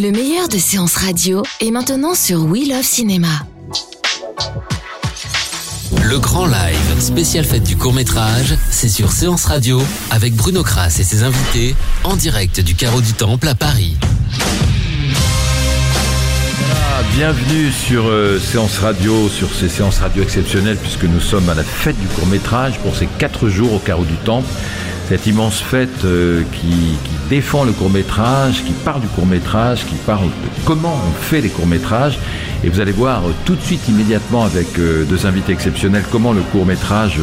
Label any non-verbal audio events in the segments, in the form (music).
Le meilleur de séances radio est maintenant sur We Love Cinéma. Le grand live spécial fête du court métrage, c'est sur Séance Radio avec Bruno Kras et ses invités en direct du Carreau du Temple à Paris. bienvenue sur euh, Séance Radio, sur ces séances radio exceptionnelles puisque nous sommes à la fête du court métrage pour ces quatre jours au Carreau du Temple cette immense fête euh, qui, défend le court métrage, qui parle du court métrage, qui parle de comment on fait les courts métrages. Et vous allez voir euh, tout de suite, immédiatement, avec euh, deux invités exceptionnels, comment le court métrage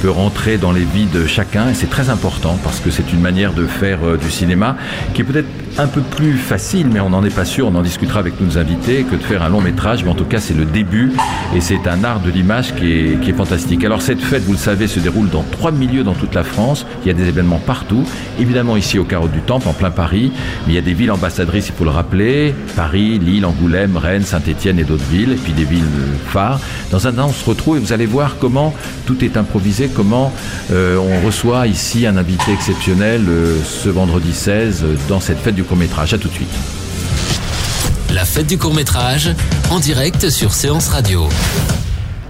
peut rentrer dans les vies de chacun. Et c'est très important parce que c'est une manière de faire du cinéma qui est peut-être un peu plus facile, mais on n'en est pas sûr, on en discutera avec nos invités, que de faire un long métrage. Mais en tout cas, c'est le début et c'est un art de l'image qui est, qui est fantastique. Alors cette fête, vous le savez, se déroule dans trois milieux dans toute la France. Il y a des événements partout. Évidemment ici au Carreau du Temple, en plein Paris, mais il y a des villes ambassadrices, il faut le rappeler, Paris, Lille, Angoulême, Rennes, Saint-Étienne et d'autres villes, et puis des villes phares. Dans un temps, on se retrouve et vous allez voir comment tout est improvisé, comment euh, on reçoit ici un invité exceptionnel euh, ce vendredi 16 euh, dans cette fête du court-métrage. À tout de suite. La fête du court-métrage en direct sur Séance Radio.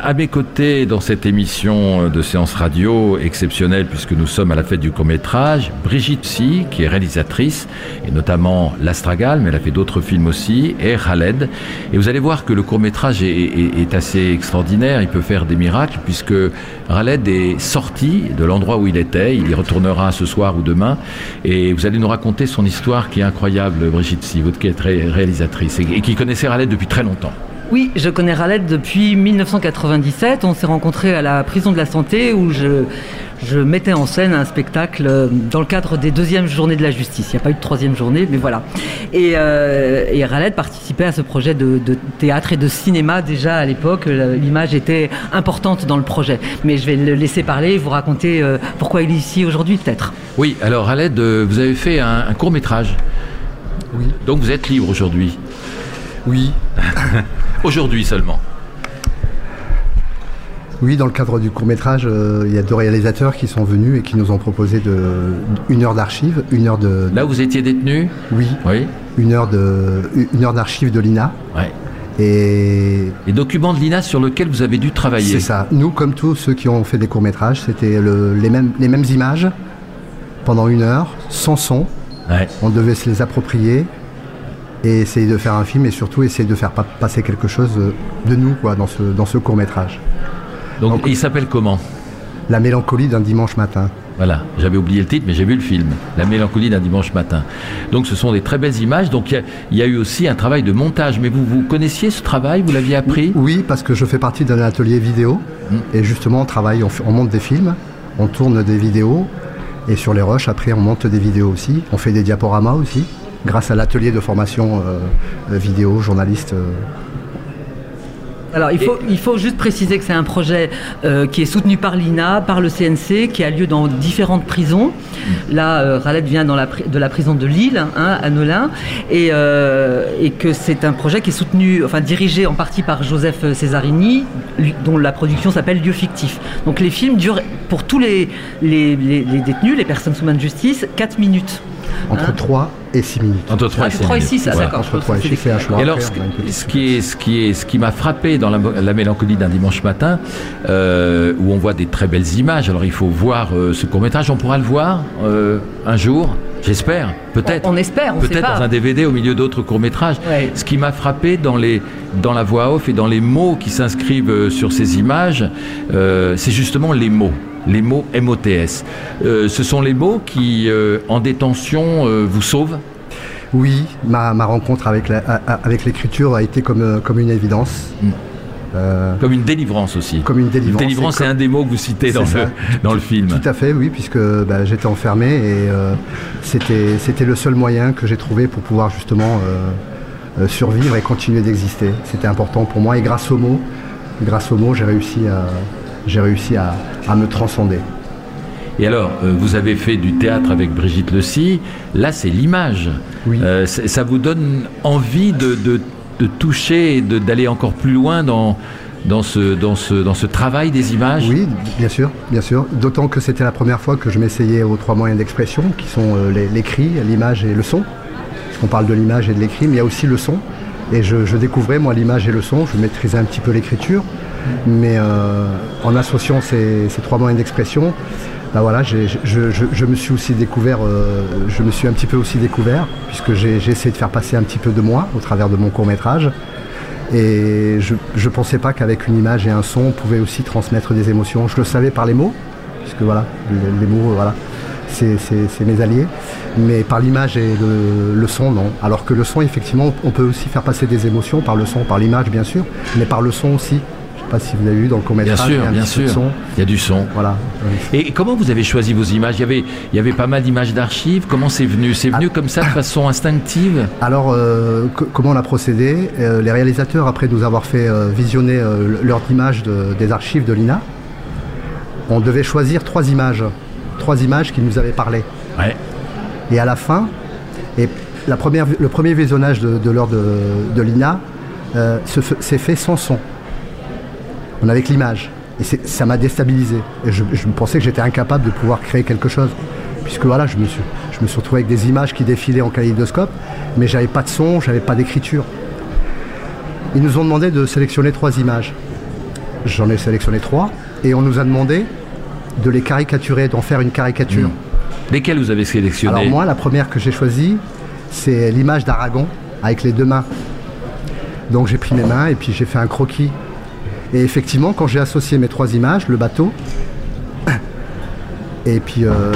À mes côtés, dans cette émission de séance radio exceptionnelle, puisque nous sommes à la fête du court-métrage, Brigitte Si, qui est réalisatrice, et notamment L'Astragal, mais elle a fait d'autres films aussi, et Khaled. Et vous allez voir que le court-métrage est, est, est, assez extraordinaire, il peut faire des miracles, puisque Khaled est sorti de l'endroit où il était, il y retournera ce soir ou demain, et vous allez nous raconter son histoire qui est incroyable, Brigitte Si, vous qui êtes réalisatrice, et qui connaissait Khaled depuis très longtemps. Oui, je connais Raled depuis 1997. On s'est rencontrés à la prison de la santé où je, je mettais en scène un spectacle dans le cadre des deuxièmes journées de la justice. Il n'y a pas eu de troisième journée, mais voilà. Et, euh, et Raled participait à ce projet de, de, théâtre et de cinéma déjà à l'époque. L'image était importante dans le projet. Mais je vais le laisser parler, vous raconter euh, pourquoi il est ici aujourd'hui peut-être. Oui, alors Raled, euh, vous avez fait un, un court métrage. Oui. Donc vous êtes libre aujourd'hui. Oui. (laughs) Aujourd'hui seulement. Oui, dans le cadre du court métrage, euh, il y a deux réalisateurs qui sont venus et qui nous ont proposé de, une heure d'archives, une heure de. Là, vous étiez détenu Oui. Oui. Une heure de, une heure d'archives de l'INA. Ouais. Et. Les documents de l'INA sur lesquels vous avez dû travailler. C'est ça. Nous, comme tous ceux qui ont fait des courts métrages, c'était le, les mêmes, les mêmes images pendant une heure, sans son. Ouais. On devait se les approprier et essayer de faire un film et surtout essayer de faire passer quelque chose de nous quoi, dans ce, dans ce court métrage. Donc, Donc il s'appelle comment? La mélancolie d'un dimanche matin. Voilà, j'avais oublié le titre, mais j'ai vu le film, La mélancolie d'un dimanche matin. Donc ce sont des très belles images. Donc il y, y, a eu aussi un travail de montage. Mais vous, vous connaissiez ce travail? Vous l'aviez appris? Oui, parce que je fais partie d'un atelier vidéo. Mmh. Et justement, on travaille, on, on monte des films, on tourne des vidéos. Et sur les rushs, après, on monte des vidéos aussi. On fait des diaporamas aussi grâce à l'atelier de formation euh, vidéo, journaliste. Euh. Alors il faut, il faut juste préciser que c'est un projet euh, qui est soutenu par l'INA, par le CNC, qui a lieu dans différentes prisons. Là, euh, vient dans la, de la prison de Lille, hein, à Nolin, et, euh, et que c'est un projet qui est soutenu, enfin dirigé en partie par Joseph Cesarini, dont la production s'appelle Lieu fictif. Donc les films durent pour tous les, les, les, les détenus, les personnes sous main de justice, 4 minutes. Entre hein 3 et 6 minutes. Entre 3 ah, et 6 3 minutes. 6, voilà. d'accord. Entre 3 et 6, c'est un choix. Et alors, ce, ce, qui est, ce qui est, ce qui m'a frappé dans la, la mélancolie d'un dimanche matin, euh, où on voit des très belles images. Alors, il faut voir euh, ce court métrage. On pourra le voir euh, un jour. J'espère, peut-être. On, on, espère, on Peut-être dans un DVD au milieu d'autres courts-métrages. Ouais. Ce qui m'a frappé dans, les, dans la voix off et dans les mots qui s'inscrivent sur ces images, euh, c'est justement les mots. Les mots MOTS. Euh, ce sont les mots qui, euh, en détention, euh, vous sauvent? Oui, ma, ma rencontre avec l'écriture avec a été comme, comme une évidence. Mm. Comme une délivrance aussi. Comme une délivrance. Une délivrance, c'est un des mots que vous citez dans, le, dans le film. Tout à fait, oui, puisque bah, j'étais enfermé et euh, c'était le seul moyen que j'ai trouvé pour pouvoir justement survivre et continuer d'exister. C'était important pour moi et grâce aux mots, grâce aux mots, j'ai réussi à, j'ai réussi à, à, me transcender. Et alors, euh, vous avez fait du théâtre avec Brigitte Lecy. Là, c'est l'image. Oui. Euh, ça vous donne envie de, de, de toucher et d'aller encore plus loin dans, dans, ce, dans, ce, dans ce travail des images? Oui, bien sûr, bien sûr. D'autant que c'était la première fois que je m'essayais aux trois moyens d'expression, qui sont euh, l'écrit, l'image et le son. puisqu'on parle de l'image et de l'écrit, mais il y a aussi le son. Et je, découvrais, moi, l'image et le son. Je maîtrisais un petit peu l'écriture. Mais euh, en associant ces, trois moyens d'expression, bah voilà, je, me suis aussi découvert, euh, je me suis un petit peu aussi découvert, puisque j'ai essayé de faire passer un petit peu de moi au travers de mon court métrage. Et je ne pensais pas qu'avec une image et un son, on pouvait aussi transmettre des émotions. Je le savais par les mots, puisque voilà, les, mots, voilà, c'est mes alliés. Mais par l'image et le, son, non. Alors que le son, effectivement, on peut aussi faire passer des émotions par le son, par l'image, bien sûr, mais par le son aussi. Pas si vous avez vu dans le comédien. Bien sûr, bien sûr. Il y a du son. Voilà. Et comment vous avez choisi vos images? Il y, avait, il y avait pas mal d'images d'archives. Comment c'est venu? C'est venu ah. comme ça de façon instinctive? Alors, euh, comment on a procédé? Euh, Les réalisateurs, après nous avoir fait euh, visionner leurs images des archives de l'INA, on devait choisir trois images. Trois images qui nous avaient parlé. Ouais. Et à la fin, et la première, le premier visionnage de, l'heure de, l'INA euh, s'est fait sans son. On avait que l'image. Et ça m'a déstabilisé. Et je, pensais que j'étais incapable de pouvoir créer quelque chose. Puisque voilà, je me suis, je me suis retrouvé avec des images qui défilaient en kaléidoscope, mais j'avais pas de son, j'avais pas d'écriture. Ils nous ont demandé de sélectionner trois images. J'en ai sélectionné trois, et on nous a demandé de les caricaturer, d'en faire une caricature. Hmm. Lesquelles vous avez sélectionné Alors moi, la première que j'ai choisie, c'est l'image d'Aragon avec les deux mains. Donc j'ai pris mes mains et puis j'ai fait un croquis. Et effectivement, quand j'ai associé mes trois images, le bateau, (coughs) et puis euh,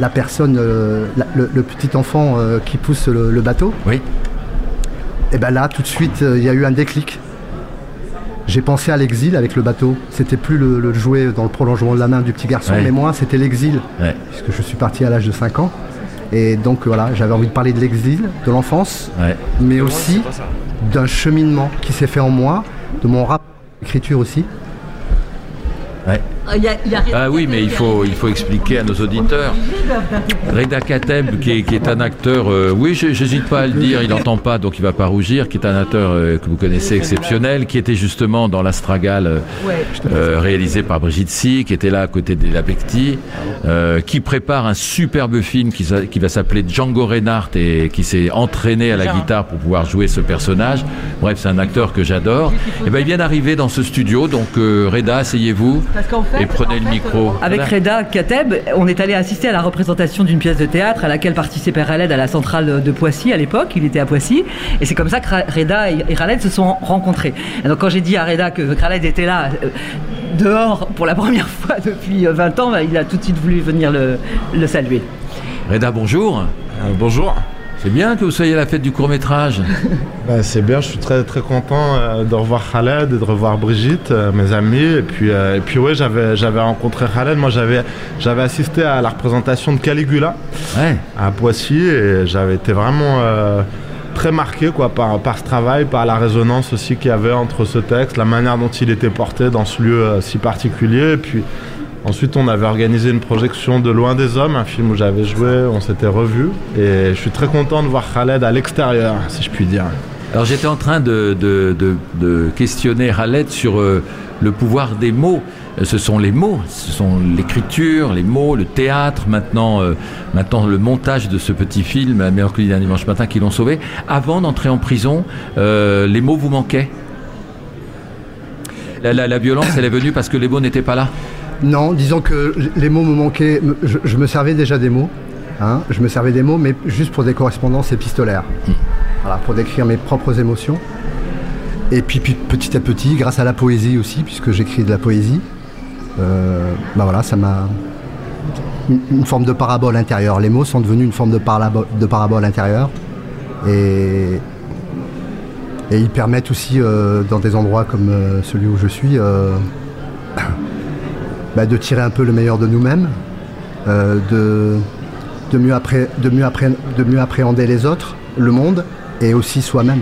la, personne, euh, le, petit enfant euh, qui pousse le, bateau, oui. et bien là, tout de suite, il y a eu un déclic. J'ai pensé à l'exil avec le bateau. C'était plus le, jouet dans le prolongement de la main du petit garçon, mais moi, c'était l'exil. Puisque je suis parti à l'âge de 5 ans. Et donc voilà, j'avais envie de parler de l'exil, de l'enfance, mais aussi d'un cheminement qui s'est fait en moi, de mon rap écriture aussi? Ah oui, mais il faut, il faut expliquer à nos auditeurs. Reda Kateb, qui est, un acteur, euh, oui, j'hésite pas à le dire, il n'entend pas, donc il va pas rougir, qui est un acteur euh, que vous connaissez exceptionnel, qui était justement dans l'Astragale, euh, réalisé par Brigitte Si, qui était là à côté de Lapecti, qui prépare un superbe film qui, qui va s'appeler Django Reinhardt et qui s'est entraîné à la guitare pour pouvoir jouer ce personnage. Bref, c'est un acteur que j'adore. Et ben, il vient d'arriver dans ce studio, donc Reda, asseyez-vous et prenez le micro. Avec Reda Kateb, on est allé assister à la représentation d'une pièce de théâtre à laquelle participait Khaled à la centrale de Poissy à l'époque. Il était à Poissy. Et c'est comme ça que Reda et Khaled se sont rencontrés. Et donc quand j'ai dit à Reda que Khaled était là, euh, dehors, pour la (laughs) première fois depuis 20 ans, bah, il a tout de suite voulu venir le, saluer. Reda, bonjour. Euh, bonjour. C'est bien que vous soyez à la fête du court métrage. (laughs) Ben, c'est bien, je suis très très content euh, de revoir Khaled et de revoir Brigitte, euh, mes amis. Et puis, euh, et puis ouais, j'avais, j'avais rencontré Khaled. Moi, j'avais, j'avais assisté à la représentation de Caligula à Poissy et j'avais été vraiment très marqué quoi, par, par ce travail, par la résonance aussi qu'il y avait entre ce texte, la manière dont il était porté dans ce lieu si particulier. Et puis Ensuite, on avait organisé une projection de Loin des Hommes, un film où j'avais joué, on s'était revu. Et je suis très content de voir Khaled à l'extérieur, si je puis dire. Alors j'étais en train de, questionner Khaled sur euh, le pouvoir des mots. Euh, ce sont les mots, ce sont l'écriture, les mots, le théâtre, maintenant, euh, maintenant le montage de ce petit film, Mercredi d'un dimanche matin, qui l'ont sauvé. Avant d'entrer en prison, les mots vous manquaient? La violence, elle est venue parce que les mots n'étaient pas là? Non, disons que les mots me manquaient. Je, me servais déjà des mots. Hein, je me servais des mots, mais juste pour des correspondances épistolaires. Voilà, pour décrire mes propres émotions. Et puis, petit à petit, grâce à la poésie aussi, puisque j'écris de la poésie, euh, bah ça m'a une, forme de parabole intérieure. Les mots sont devenus une forme de, parabole, de parabole intérieure. Et, et ils permettent aussi, euh, dans des endroits comme euh, celui où je suis, bah, de tirer un peu le meilleur de nous-mêmes, euh, de, de, mieux de, mieux de mieux appréhender les autres, le monde et aussi soi-même.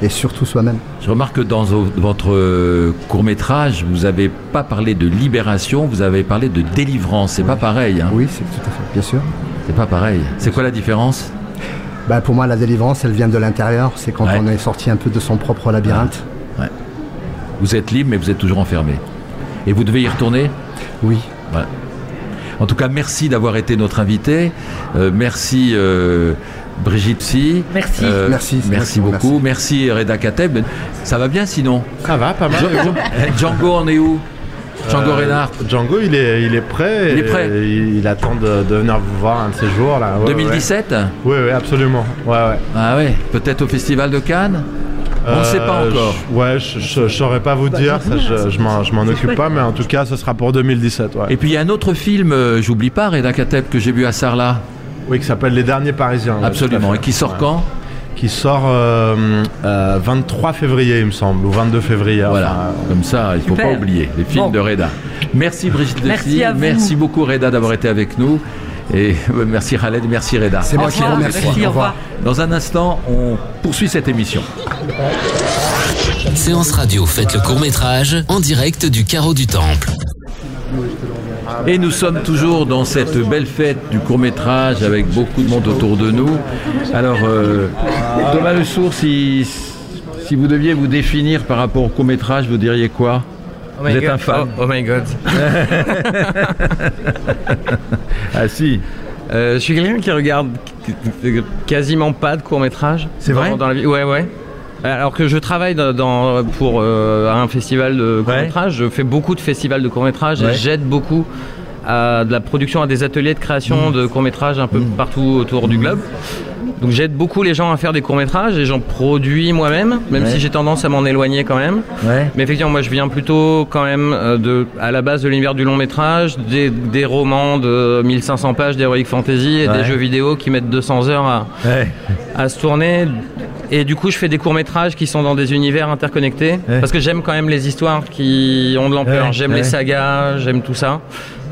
Et surtout soi-même. Je remarque que dans votre euh, court métrage, vous n'avez pas parlé de libération, vous avez parlé de délivrance. C'est pas pareil. Hein oui, c'est tout à fait, bien sûr. C'est pas pareil. C'est quoi la différence? Bah, Pour moi, la délivrance, elle vient de l'intérieur. C'est quand on est sorti un peu de son propre labyrinthe. Vous êtes libre, mais vous êtes toujours enfermé. Et vous devez y retourner? Oui. En tout cas, merci d'avoir été notre invité. Euh, merci. Euh, Brigitte Si. Merci. Euh, Merci, merci. merci, beaucoup. Merci Reda Kateb. Ça va bien sinon? Ça va, pas mal. (laughs) Eh, Django en est où? Django Euh, Reinhardt Django, il est, il est prêt. Il est et prêt. Il, il attend de, de venir vous voir un de ces jours là. Ouais, 2017 Oui, oui, absolument. Ouais, ouais. Ah ouais, peut-être au Festival de Cannes? On ne sait pas Euh, encore. je- ouais, je, je saurais pas vous dire, ça, je, je m'en, occupe pas, mais en tout cas, ce sera pour 2017. Ouais. Et puis il y a un autre film, euh, j'oublie pas, Reda Kateb, que j'ai vu à Sarlat. Oui, qui s'appelle Les Derniers Parisiens. Absolument. Et qui sort Ouais. quand Qui sort euh, euh, 23 février, il me semble, ou 22 février. Voilà, enfin, comme ça, il ne faut Super. pas oublier les films Bon. de Reda. Merci Brigitte Merci Dessy, à vous. merci beaucoup Reda d'avoir été avec nous. Et (laughs) euh, merci Khaled, merci Reda. C'est moi qui vous remercie. Merci, Au au revoir. revoir. Dans un instant, on poursuit cette émission. Séance radio, faites le court-métrage en direct du carreau du Temple. Et nous sommes toujours dans cette belle fête du court métrage avec beaucoup de monde autour de nous. Alors, euh, Thomas Le Sourd, si, si vous deviez vous définir par rapport au court métrage, vous diriez quoi? Oh my Vous êtes God. un fan Oh, oh my god. (laughs) Ah si, Euh, je suis quelqu'un qui regarde quasiment pas de court métrage. C'est vrai dans la vie. Ouais, ouais. Alors que je travaille dans, dans- pour euh, un festival de court métrage, je fais beaucoup de festivals de court métrage Ouais. et j'aide beaucoup à de la production, à des ateliers de création Mmh. de court métrage un peu partout autour du globe. Donc j'aide beaucoup les gens à faire des courts métrages et j'en produis moi-même, même Ouais. si j'ai tendance à m'en éloigner quand même. ouais. Mais effectivement, moi je viens plutôt quand même euh, de, à la base de l'univers du long métrage, des, des romans de 1500 pages d'Heroic Fantasy et Ouais. des jeux vidéo qui mettent 200 heures à, à se tourner. Et du coup, je fais des courts métrages qui sont dans des univers interconnectés Ouais. parce que j'aime quand même les histoires qui ont de l'ampleur. Ouais, J'aime ouais. les sagas, j'aime tout ça.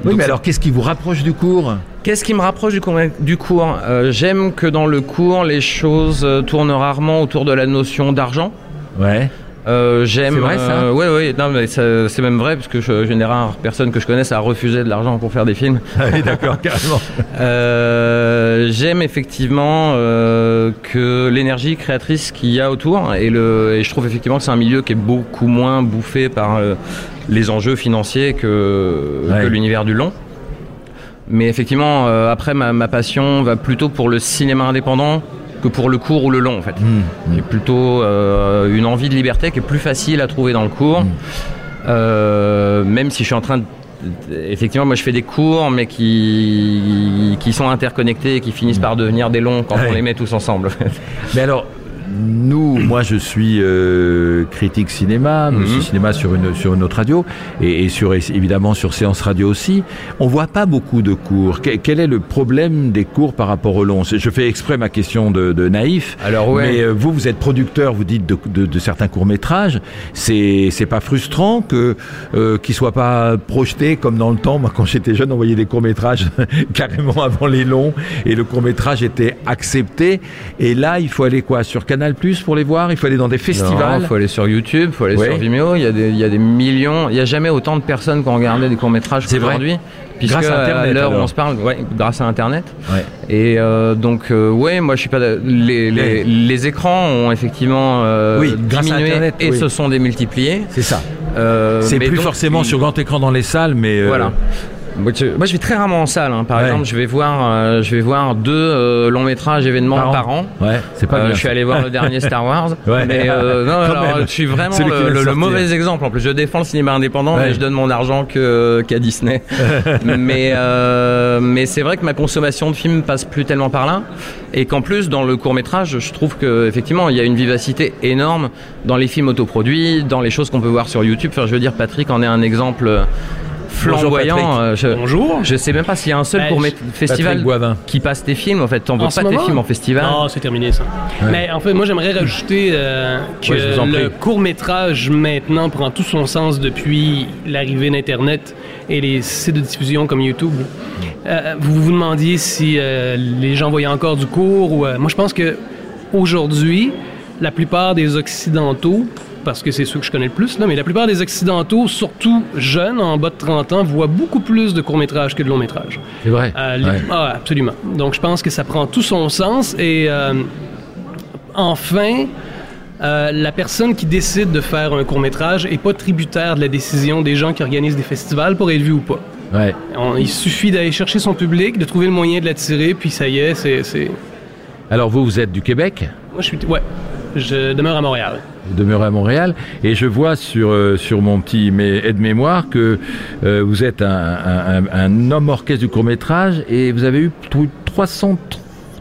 Oui, Donc, mais alors qu'est-ce qui vous rapproche du cours Qu'est-ce qui me rapproche du cours, du cours Euh, J'aime que dans le cours, les choses euh, tournent rarement autour de la notion d'argent. Ouais. Euh, j'aime. C'est vrai, ça euh, ouais, ouais. Non, mais ça- c'est même vrai parce que je, j'ai une des rares personnes que je connaisse à refuser de l'argent pour faire des films. (laughs) Ah oui, d'accord, (laughs) carrément. Euh, j'aime effectivement euh, que l'énergie créatrice qu'il y a autour et le et je trouve effectivement que c'est un milieu qui est beaucoup moins bouffé par les enjeux financiers que, Ouais. que l'univers du long. Mais effectivement, euh, après ma, ma passion va plutôt pour le cinéma indépendant que pour le court ou le long en fait. Mmh, J'ai plutôt euh, une envie de liberté qui est plus facile à trouver dans le cours. Euh, même si je suis en train de effectivement, moi je fais des cours, mais qui, qui sont interconnectés et qui finissent par devenir des longs quand Ouais. on les met tous ensemble. Mais alors, nous, moi je suis euh, critique cinéma, Mhm. monsieur cinéma sur une, sur une autre radio, et, et sur, évidemment sur Séance Radio aussi. On voit pas beaucoup de cours. Que- quel est le problème des cours par rapport au long? Je fais exprès ma question de, de naïf. Alors ouais. Mais euh, vous, vous êtes producteur, vous dites de, de- de certains courts métrages. C'est pas frustrant que euh, qu'ils soient pas projetés comme dans le temps. Moi, quand j'étais jeune, on voyait des courts métrages (laughs) carrément avant les longs, et le court métrage était accepté. Et là, il faut aller quoi? Sur Canal Plus pour les voir Il faut aller dans des festivals. Il faut aller sur YouTube, il faut aller sur Vimeo. Il y, a des, il y a des millions. Il n'y a jamais autant de personnes qui ont regardé des courts métrages C'est vrai. qu'aujourd'hui. Grâce à Internet, l'heure où on se parle, ouais, grâce à Internet. Ouais. Et euh, donc, euh, ouais, moi je suis pas. Les, les, les écrans ont effectivement euh, Oui, diminué Internet, et oui. se sont démultipliés. C'est ça. Euh, C'est plus donc, forcément sur grand écran dans les salles, mais euh, Voilà. Moi je, vais très rarement en salle. hein. Par Ouais. exemple, je vais voir, euh, je vais voir deux euh, longs métrages événements Par an. par an. Ouais, c'est pas Euh, bien. je suis allé voir le dernier Star Wars. (laughs) Ouais. Mais non, (laughs) alors, je suis vraiment le, mauvais exemple. En plus, je défends le cinéma indépendant, mais je donne mon argent que qu'à Disney. (laughs) mais mais c'est vrai que ma consommation de films passe plus tellement par là, et qu'en plus dans le court métrage, je trouve que effectivement il y a une vivacité énorme dans les films autoproduits, dans les choses qu'on peut voir sur YouTube. Enfin, je veux dire, Patrick en est un exemple flamboyant. Euh, je, Bonjour. je sais même pas s'il y a un seul court je- festival qui passe tes films. En fait, t'envoies En pas tes films en festival. Non, c'est terminé ça. Mais en fait, moi j'aimerais rajouter euh, que le court métrage maintenant prend tout son sens depuis l'arrivée d'Internet et les sites de diffusion comme YouTube. Euh, vous vous demandiez si euh, les gens voyaient encore du court ou euh, moi je pense que aujourd'hui la plupart des occidentaux parce que c'est ceux que je connais le plus, là, mais la plupart des Occidentaux, surtout jeunes, en bas de 30 ans, voient beaucoup plus de courts-métrages que de longs-métrages. C'est vrai. Euh, les- Ouais. Ah, absolument. Donc, je pense que ça prend tout son sens. Et euh, enfin, euh, la personne qui décide de faire un court métrage est pas tributaire de la décision des gens qui organisent des festivals pour être vu ou pas. Ouais. On- il suffit d'aller chercher son public, de trouver le moyen de l'attirer, puis ça y est, c'est- Alors vous, vous êtes du Québec? Moi, je suis... Ouais, je demeure à Montréal. Vous demeurez à Montréal et je vois sur, euh, sur mon petit mé- aide-mémoire que euh, vous êtes un, un- homme orchestre du court-métrage et vous avez eu t- 300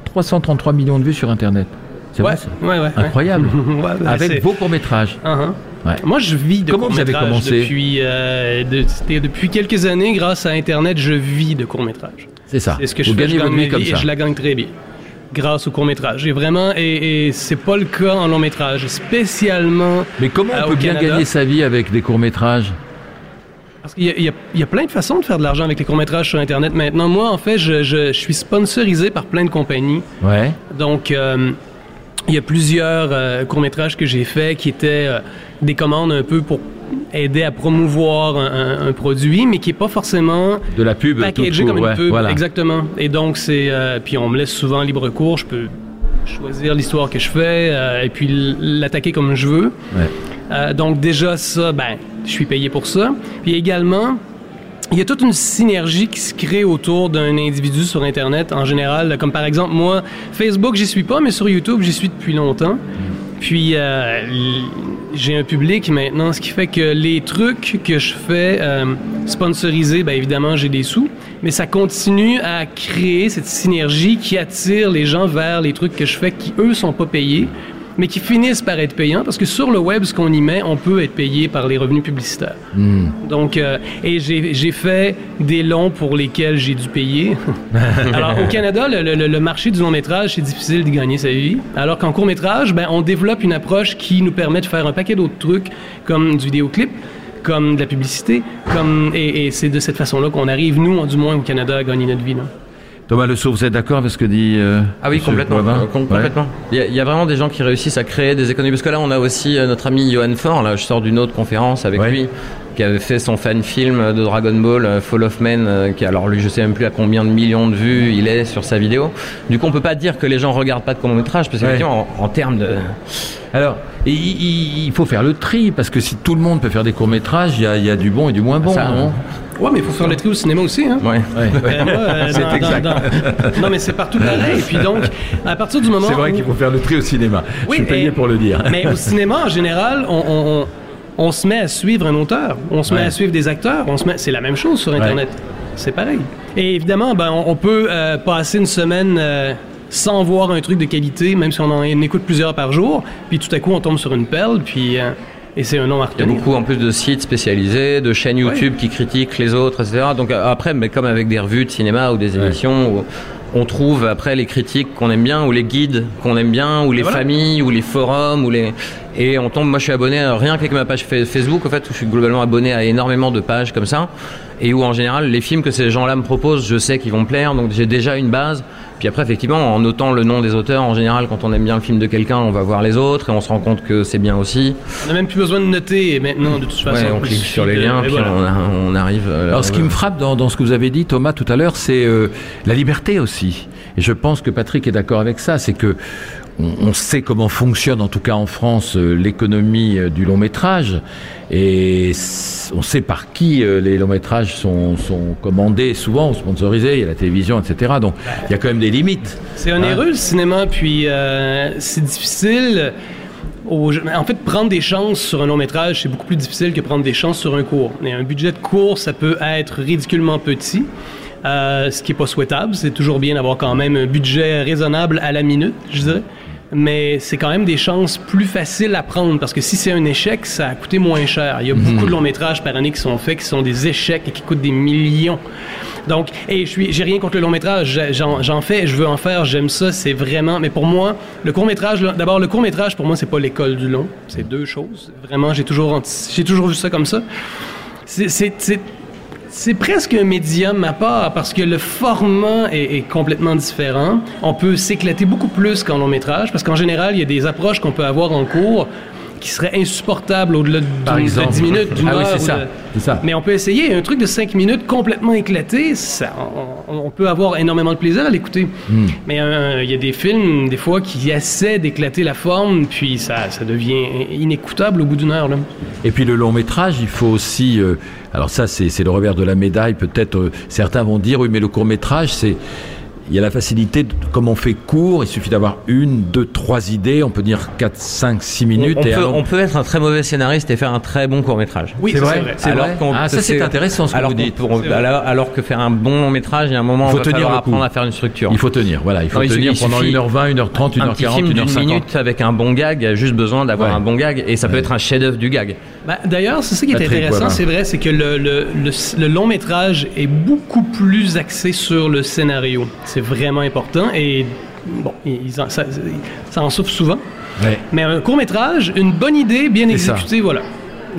333 millions de vues sur Internet. C'est ouais, vrai ouais, ouais. Incroyable. (laughs) Ben, Avec vos courts-métrages. Uh-huh. Ouais. Moi, je vis de court-métrage commencé depuis, euh, de- depuis quelques années, grâce à Internet, je vis de court-métrage. C'est ça. C'est ce que vous je fais, gagnez je gagne comme vie ça. et je la gagne très bien. Grâce au court-métrage. Et vraiment, et, et c'est pas le cas en long-métrage. Spécialement Mais comment euh, on peut bien Canada. gagner sa vie avec des courts-métrages? Parce qu'il y, a- y y plein de façons de faire de l'argent avec les courts-métrages sur Internet maintenant. Moi, en fait, je, je- je suis sponsorisé par plein de compagnies. Ouais. Donc, euh, il y a plusieurs euh, courts-métrages que j'ai faits qui étaient euh, des commandes un peu pour aider à promouvoir un, un- un produit, mais qui n'est pas forcément De la pub packagé comme ouais, une pub. voilà. Exactement. Et donc, c'est. euh, puis on me laisse souvent libre cours. Je peux choisir l'histoire que je fais euh, et puis l'attaquer comme je veux. Ouais. Euh, donc, déjà, ça, ben, je suis payé pour ça. Puis également. Il y a toute une synergie qui se crée autour d'un individu sur Internet en général. Comme par exemple, moi, Facebook, j'y suis pas, mais sur YouTube, j'y suis depuis longtemps. Puis, euh, l- j'ai un public maintenant, ce qui fait que les trucs que je fais euh, sponsorisés, bien évidemment, j'ai des sous, mais ça continue à créer cette synergie qui attire les gens vers les trucs que je fais qui, eux, sont pas payés, mais qui finissent par être payants parce que sur le web, ce qu'on y met, on peut être payé par les revenus publicitaires. Donc, euh, et j'ai fait des longs pour lesquels j'ai dû payer. (laughs) Alors, au Canada, le, le- le marché du long métrage, c'est difficile d'y gagner sa vie. Alors qu'en court métrage, ben, on développe une approche qui nous permet de faire un paquet d'autres trucs, comme du vidéoclip, comme de la publicité, comme et, et c'est de cette façon-là qu'on arrive, nous, du moins au Canada, à gagner notre vie. là. Thomas Le Sceau, vous êtes d'accord avec ce que dit euh, Ah oui, complètement. Euh, Ouais. Il y, a, vraiment des gens qui réussissent à créer des économies. Parce que là, on a aussi euh, notre ami Johan Fort. Là, je sors d'une autre conférence avec Ouais. lui, qui avait fait son fan film de Dragon Ball, Fall of Men, euh, qui alors lui, je sais même plus à combien de millions de vues il est sur sa vidéo. Du coup, on peut pas dire que les gens regardent pas de court métrage, parce Ouais. qu'effectivement, en, en termes de Alors, il, faut faire le tri, parce que si tout le monde peut faire des courts-métrages, il y a, il y a du bon et du moins bon, Ça, non Ouais, mais il faut faire le tri au cinéma aussi, hein? ouais. Ouais. Euh, moi, euh, C'est dans- exact. dans- dans- Non, mais c'est partout pareil. Et puis donc, à partir du moment C'est vrai où- qu'il faut faire le tri au cinéma. Oui, Je suis payé et- pour le dire. Mais au cinéma, en général, on, on- on- on se met à suivre un auteur, on se met à suivre des acteurs, on se met... c'est la même chose sur Internet. C'est pareil. Et évidemment, ben, on, peut euh, passer une semaine euh, sans voir un truc de qualité, même si on en écoute plusieurs par jour, puis tout à coup, on tombe sur une perle, puis... et c'est un nom à Il y a beaucoup en plus de sites spécialisés, de chaînes YouTube qui critiquent les autres, etc. Donc euh, après, mais comme avec des revues de cinéma ou des émissions, on trouve après les critiques qu'on aime bien, ou les guides qu'on aime bien, ou les voilà. familles, ou les forums, ou les et on tombe. Moi, je suis abonné à- rien qu'avec ma page fa- Facebook, en fait, où je suis globalement abonné à énormément de pages comme ça, et où en général les films que ces gens-là me proposent, je sais qu'ils vont me plaire, donc j'ai déjà une base. Puis après, effectivement, en notant le nom des auteurs, en général, quand on aime bien le film de quelqu'un, on va voir les autres et on se rend compte que c'est bien aussi. On n'a même plus besoin de noter maintenant, de toute façon. Ouais, on clique sur les de- liens, et puis voilà. on, a- on arrive. euh, Alors, ce qui me frappe dans, dans ce que vous avez dit, Thomas, tout à l'heure, c'est euh, la liberté aussi. Et je pense que Patrick est d'accord avec ça. C'est que on, sait comment fonctionne, en tout cas en France, euh, l'économie euh, du long métrage. Et on sait par qui euh, les longs métrages sont, sont commandés, souvent, ou sponsorisés. Il y a la télévision, etc. Donc, il y a quand même des limites. C'est Hein? onéreux le cinéma, puis euh, c'est difficile. En fait, prendre des chances sur un long métrage, c'est beaucoup plus difficile que prendre des chances sur un court. Mais un budget de court, ça peut être ridiculement petit, euh, ce qui est pas souhaitable. C'est toujours bien d'avoir quand même un budget raisonnable à la minute, je dirais. Mais c'est quand même des chances plus faciles à prendre parce que si c'est un échec, ça a coûté moins cher. Il y a beaucoup de longs métrages par année qui sont faits, qui sont des échecs et qui coûtent des millions. Donc, et je suis, j'ai rien contre le long métrage. J'en, j'en fais, je veux en faire, j'aime ça. C'est vraiment. Mais pour moi, le court métrage, d'abord, le court métrage pour moi, c'est pas l'école du long. C'est deux choses. Vraiment, j'ai toujours, j'ai toujours vu ça comme ça. C'est, c'est, c'est, c'est presque un médium à part parce que le format est, complètement différent. On peut s'éclater beaucoup plus qu'en long métrage parce qu'en général, il y a des approches qu'on peut avoir en cours qui serait insupportable au-delà de exemple. 10 minutes, d'une Ah oui, heure. c'est ou ça, de- c'est ça. Mais on peut essayer. Un truc de 5 minutes complètement éclaté, ça, on, on peut avoir énormément de plaisir à l'écouter. Hmm. Mais euh, il y a des films, des fois, qui essaient d'éclater la forme, puis ça, ça devient inécoutable au bout d'une heure. Là. Et puis le long métrage, il faut aussi. euh, alors ça, c'est c'est le revers de la médaille. Peut-être euh, certains vont dire, oui, mais le court métrage, c'est il y a la facilité, de- comme on fait court, il suffit d'avoir une, deux, trois idées, on peut dire 4, 5, 6 minutes. on, et peut, alors- on peut être un très mauvais scénariste et faire un très bon court métrage. Oui, C'est vrai, c'est Alors vrai. qu'on- Ah, ça c'est intéressant ce que alors vous dites. on- alors, alors que faire un bon long métrage, il y a un moment Il où faut il va tenir apprendre à faire une structure. Il faut tenir, voilà, il faut Non, il tenir pendant il suffit- 1h20, 1h30, un petit 1h40, film d'une 1h50. minute avec un bon gag, il y a juste besoin d'avoir Ouais. un bon gag et ça peut être un chef-d'œuvre du gag. Ben, D'ailleurs, c'est ça qui est Patrick intéressant, c'est vrai, c'est que le, le- le- le long métrage est beaucoup plus axé sur le scénario. C'est vraiment important et bon, ils en- ça, ça en souffre souvent. Ouais. Mais un court métrage, une bonne idée, bien exécutée, voilà.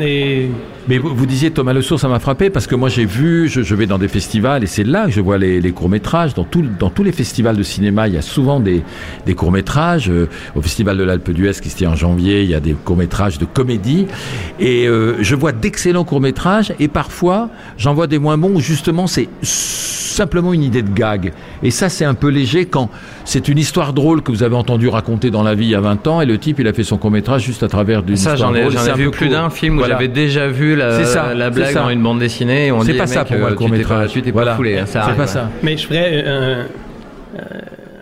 Et Mais vous, vous disiez Thomas Le Sourd, ça m'a frappé parce que moi j'ai vu, je, je vais dans des festivals et c'est là que je vois les, les courts-métrages. Dans, tout- dans tous les festivals de cinéma, il y a souvent des, des courts-métrages. Euh, au Festival de l'Alpe d'Huez qui se tient en janvier, il y a des courts-métrages de comédie. Et euh, je vois d'excellents courts-métrages et parfois j'en vois des moins bons où justement c'est simplement une idée de gag. Et ça c'est un peu léger quand c'est une histoire drôle que vous avez entendu raconter dans la vie il y a 20 ans et le type il a fait son court-métrage juste à travers d'une Ça, histoire j'en ai, drôle. j'en ai un vu plus d'un film où Voilà. j'avais déjà vu la, C'est ça, la blague ça. dans une bande dessinée et on C'est dit pas mec, ça pour moi, euh, le pas- court-métrage. Tu t'es Voilà. pas foulé, ça C'est arrive, pas ouais. ça. Mais je ferais euh, euh,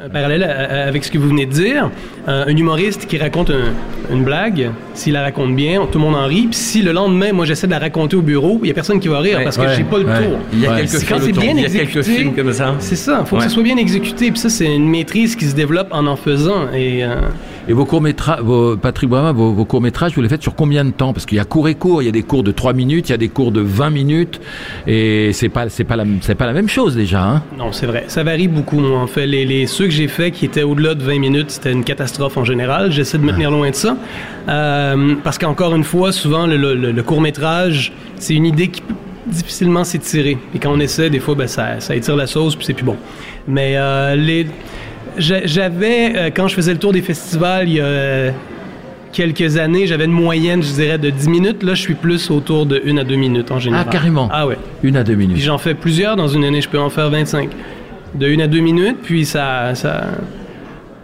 un parallèle à- à- avec ce que vous venez de dire. Euh, un humoriste qui raconte un- une blague, s'il la raconte bien, tout le monde en rit. Puis si le lendemain, moi, j'essaie de la raconter au bureau, il n'y a personne qui va rire Ouais, parce que ouais, j'ai pas le ouais. tour. Il y a quelques quand films, c'est bien il y a exécuté. quelques films comme ça. C'est ça, il faut que ça soit bien exécuté. Puis ça, c'est une maîtrise qui se développe en en faisant. Et euh, Et vos courts-métrages, vos, Patrick Boivin, vos, vos courts-métrages, vous les faites sur combien de temps? Parce qu'il y a court et court, il y a des cours de 3 minutes, il y a des cours de 20 minutes, et c'est pas, c'est pas la, c'est pas la même chose déjà, hein? Non, c'est vrai. Ça varie beaucoup, moi, en fait. Les, les- ceux que j'ai faits qui étaient au-delà de 20 minutes, c'était une catastrophe en général. J'essaie de me tenir loin de ça. Euh, parce qu'encore une fois, souvent, le, le- le court-métrage, c'est une idée qui peut difficilement s'étirer. Et quand on essaie, des fois, ben, ça, ça étire la sauce, puis c'est plus bon. Mais euh, les... j'a- J'avais, euh, quand je faisais le tour des festivals, il y a quelques années, j'avais une moyenne, je dirais, de 10 minutes. Là, je suis plus autour de 1 à 2 minutes en général. Ah, carrément. Ah ouais. Une à deux Puis minutes. j'en fais plusieurs dans une année, je peux en faire 25. De 1 à 2 minutes, puis ça. ça...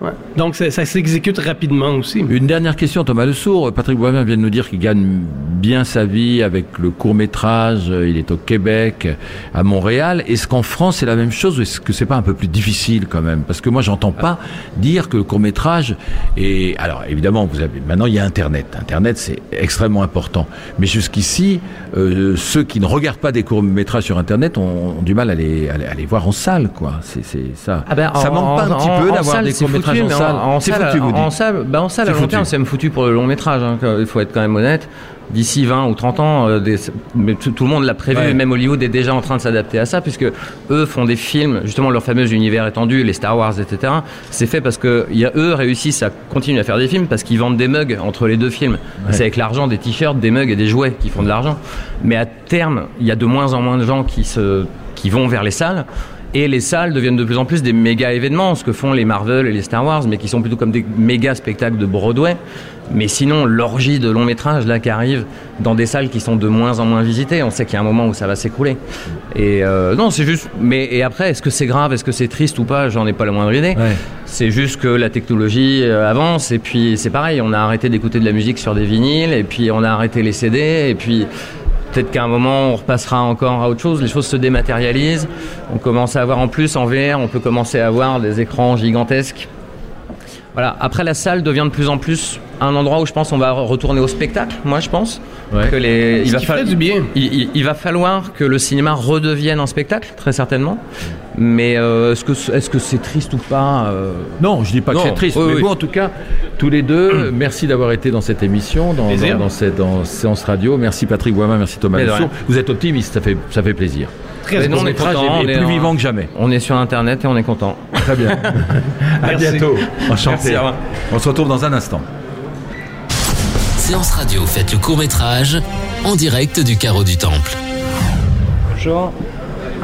ouais. Donc ça, ça s'exécute rapidement aussi. Une dernière question, Thomas Le Sourd. Patrick Boivin vient de nous dire qu'il gagne bien sa vie avec le court-métrage. Il est au Québec, à Montréal. Est-ce qu'en France, c'est la même chose ou est-ce que c'est pas un peu plus difficile quand même? Parce que moi, j'entends pas dire que le court-métrage est... Alors, évidemment, vous avez... maintenant, il y a Internet. Internet, c'est extrêmement important. Mais jusqu'ici, euh, ceux qui ne regardent pas des courts-métrages sur Internet ont, ont du mal à les, à les, à les voir en salle, quoi. C'est ça. Ah ben, ça en- manque pas un en- petit en- peu d'avoir des courts-métrages foutu, en salle. En, C'est salle, foutu, vous en salle, bah, en salle, à long terme, c'est même foutu pour le long métrage. hein, il faut être quand même honnête. D'ici 20 ou 30 ans, euh, des- mais tout, tout le monde l'a prévu, Ouais. même Hollywood est déjà en train de s'adapter à ça, puisque eux font des films, justement leur fameux univers étendu, les Star Wars, etc. C'est fait parce que il y a, eux réussissent à continuer à faire des films parce qu'ils vendent des mugs entre les deux films. C'est avec l'argent des t-shirts, des mugs et des jouets qui font de l'argent. Mais à terme, il y a de moins en moins de gens qui, se, qui vont vers les salles. Et les salles deviennent de plus en plus des méga événements, ce que font les Marvel et les Star Wars, mais qui sont plutôt comme des méga spectacles de Broadway. Mais sinon, l'orgie de long métrage là qui arrive dans des salles qui sont de moins en moins visitées, on sait qu'il y a un moment où ça va s'écrouler. Et euh, non, c'est juste. Mais et après, est-ce que c'est grave, est-ce que c'est triste ou pas J'en ai pas la moindre idée. Ouais. C'est juste que la technologie euh, avance et puis c'est pareil, on a arrêté d'écouter de la musique sur des vinyles et puis on a arrêté les CD et puis peut-être qu'à un moment on repassera encore à autre chose, les choses se dématérialisent, on commence à avoir en plus en VR, on peut commencer à avoir des écrans gigantesques. Voilà, après la salle devient de plus en plus un endroit où je pense on va retourner au spectacle, moi je pense. Ouais. Que les, il va falloir- ferait du bien. il, il- il va falloir que le cinéma redevienne un spectacle, très certainement. Mais euh, est-ce que est-ce que c'est triste ou pas euh, Non, je dis pas que c'est triste, oui, mais oui. vous, en tout cas, tous les deux, (clears throat) merci d'avoir été dans cette émission, dans, Plaisir. dans, dans cette dans séance radio. Merci Patrick Boimin, merci Thomas. Vous êtes optimiste, ça fait, ça fait plaisir. Très bon. on est content, on est plus en- vivant que jamais. On est sur Internet et on est content. Très bien. (laughs) à Merci. bientôt. Enchanté. Merci. On se retrouve dans un instant. Séance radio, faites le court métrage en direct du carreau du temple. Bonjour.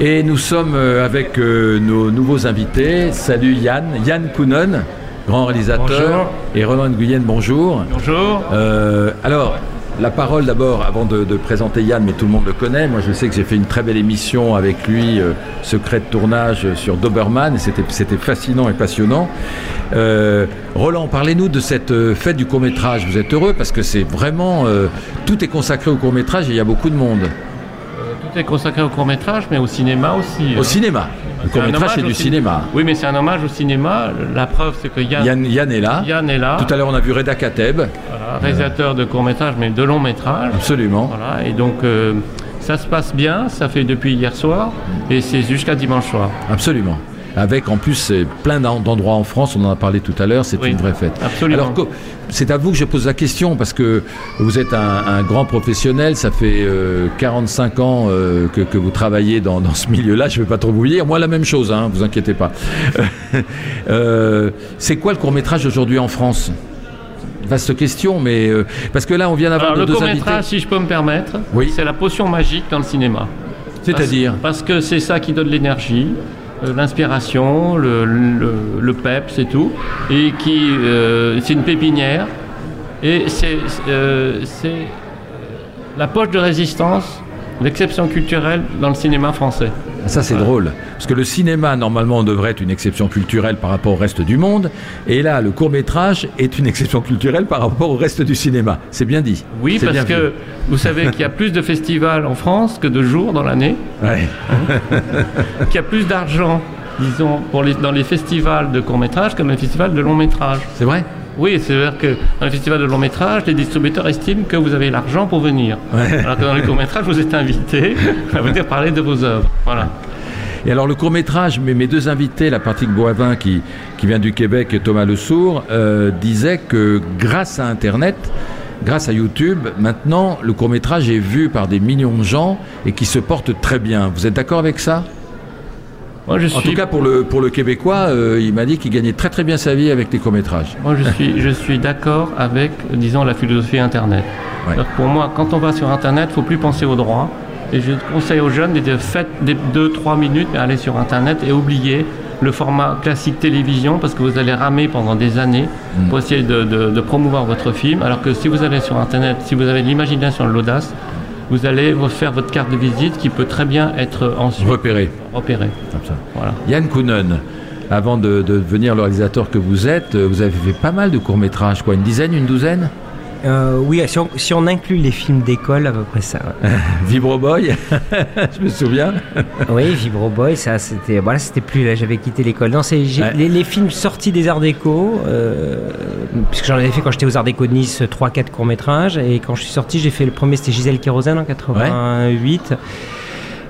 Et nous sommes euh, avec euh, nos nouveaux invités. Salut Yann, Yann Kounon. grand réalisateur. Bonjour. Et Roland Guyenne, bonjour. Bonjour. Euh, alors, la parole d'abord avant de, de présenter Yann, mais tout le monde le connaît. Moi, je sais que j'ai fait une très belle émission avec lui, euh, Secret de tournage euh, sur Doberman, et c'était fascinant et passionnant. Euh, Roland, parlez-nous de cette euh, fête du court métrage. Vous êtes heureux parce que c'est vraiment tout est consacré au court métrage et il y a beaucoup de monde. Tout est consacré au court métrage, mais au cinéma aussi. Au hein. cinéma. Le C'est court un métrage, hommage c'est du cin- cinéma. Oui, mais c'est un hommage au cinéma. La preuve, c'est que Yann, Yann, Yann est là. Yann est là, Tout à l'heure, on a vu Reda Kateb. voilà, réalisateur de court métrage, mais de long métrage. Absolument. Voilà, et donc euh, ça se passe bien, ça fait depuis hier soir, et c'est jusqu'à dimanche soir. Absolument. Avec en plus plein d'en- d'endroits en France, on en a parlé tout à l'heure, c'est Oui, une vraie fête. absolument. Alors c'est à vous que je pose la question parce que vous êtes un, un grand professionnel, ça fait euh, 45 ans euh, que, que vous travaillez dans, dans ce milieu-là, je ne vais pas trop vous dire, moi la même chose, hein, vous inquiétez pas. Euh, c'est quoi le court métrage aujourd'hui en France? Vaste question, mais euh, parce que là on vient d'avoir nos le deux court invités. métrage, si je peux me permettre, Oui. c'est la potion magique dans le cinéma. C'est-à-dire? Parce, que c'est ça qui donne l'énergie, euh, l'inspiration, le, le, le peps et tout, et qui euh, c'est une pépinière, et c'est euh, c'est la poche de résistance, l'exception culturelle dans le cinéma français. Ça, c'est drôle. Parce que le cinéma, normalement, devrait être une exception culturelle par rapport au reste du monde. Et là, le court-métrage est une exception culturelle par rapport au reste du cinéma. C'est bien dit. Oui, parce que vous savez qu'il y a plus de festivals en France que de jours dans l'année. Ouais. (laughs) qu'il y a plus d'argent, disons, pour les, dans les festivals de court métrage que dans les festivals de long métrage. C'est vrai? Oui, c'est-à-dire que dans les festivals de long métrage, les distributeurs estiment que vous avez l'argent pour venir. Alors que dans les courts métrages, vous êtes invité à venir parler de vos œuvres. Voilà. Et alors, le court-métrage, mes, mes deux invités, la Patrick Boivin, qui, qui vient du Québec, et Thomas Le Sourd, euh, disaient que grâce à Internet, grâce à YouTube, maintenant, le court-métrage est vu par des millions de gens et qui se porte très bien. Vous êtes d'accord avec ça? Moi, je En tout cas, pour le, pour le Québécois, euh, il m'a dit qu'il gagnait très très bien sa vie avec les courts-métrages. moi, je suis, je suis d'accord avec, disons, la philosophie Internet. Ouais. Pour moi, quand on va sur Internet, il ne faut plus penser au droit. Et je conseille aux jeunes de dire, faites des 2-3 minutes, mais allez sur Internet et oubliez le format classique télévision parce que vous allez ramer pendant des années pour essayer de, de- de promouvoir votre film. Alors que si vous allez sur Internet, si vous avez de l'imagination et de l'audace, vous allez vous faire votre carte de visite qui peut très bien être ensuite Repéré. repérée. Ça. Voilà. Yann Kounen, avant de, de devenir le réalisateur que vous êtes, euh, vous avez fait pas mal de courts-métrages, quoi, une dizaine, une douzaine? Euh, oui, si on, si on inclut les films d'école, à peu près ça. ouais. (laughs) Vibro Boy, (laughs) je me souviens. oui, Vibro Boy, ça c'était. Voilà, c'était plus là, j'avais quitté l'école. Non, c'est Ouais. les, les films sortis des Arts Déco, euh, puisque j'en avais fait quand j'étais aux Arts Déco de Nice 3-4 courts-métrages, et quand je suis sorti, j'ai fait le premier, c'était Gisèle Kérosène en 88.